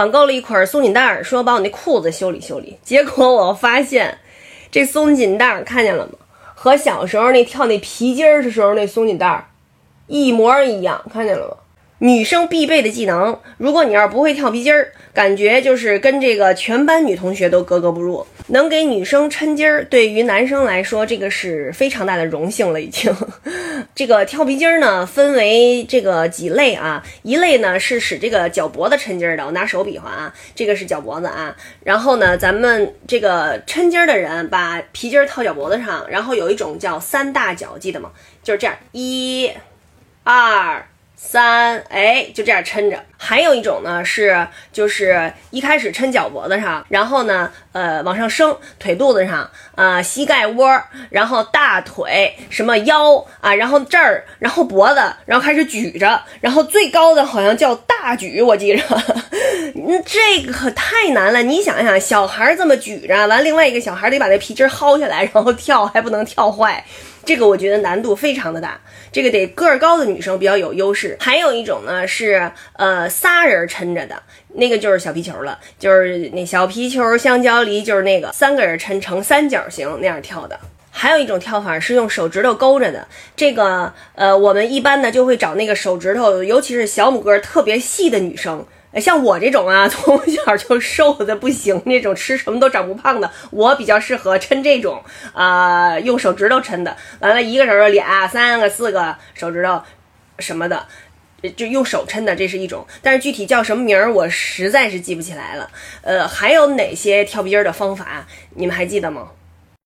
网购了一捆松紧带儿，说把我那裤子修理修理。结果我发现，这松紧带儿看见了吗？和小时候那跳那皮筋儿的时候那松紧带儿一模一样，看见了吗？女生必备的技能，如果你要是不会跳皮筋儿，感觉就是跟这个全班女同学都格格不入。能给女生抻筋儿，对于男生来说，这个是非常大的荣幸了。已经，这个跳皮筋儿呢，分为这个几类啊。一类呢是使这个脚脖子抻筋儿的，我拿手比划啊，这个是脚脖子啊。然后呢，咱们这个抻筋儿的人把皮筋儿套脚脖子上，然后有一种叫三大脚，记得吗？就是这样，一、二。三，哎，就这样抻着。还有一种呢，是就是一开始抻脚脖子上，然后呢，呃，往上升，腿肚子上，啊，膝盖窝，然后大腿，什么腰啊，然后这儿，然后脖子，然后开始举着，然后最高的好像叫大大举，我记着。嗯，这个可太难了。你想想，小孩这么举着，完，另外一个小孩得把那皮筋薅下来，然后跳，还不能跳坏。这个我觉得难度非常的大，这个得个儿高的女生比较有优势。还有一种呢是呃仨人抻着的，那个就是小皮球了，就是那小皮球香蕉梨，就是那个三个人抻成三角形那样跳的。还有一种跳法是用手指头勾着的，这个呃我们一般呢就会找那个手指头，尤其是小拇哥特别细的女生。像我这种啊，从小就瘦的不行那种，吃什么都长不胖的，我比较适合抻这种啊，用手指头抻的。完了，一个手指头俩、三个、四个手指头什么的，就用手抻的，这是一种。但是具体叫什么名儿，我实在是记不起来了。呃，还有哪些跳皮筋的方法，你们还记得吗？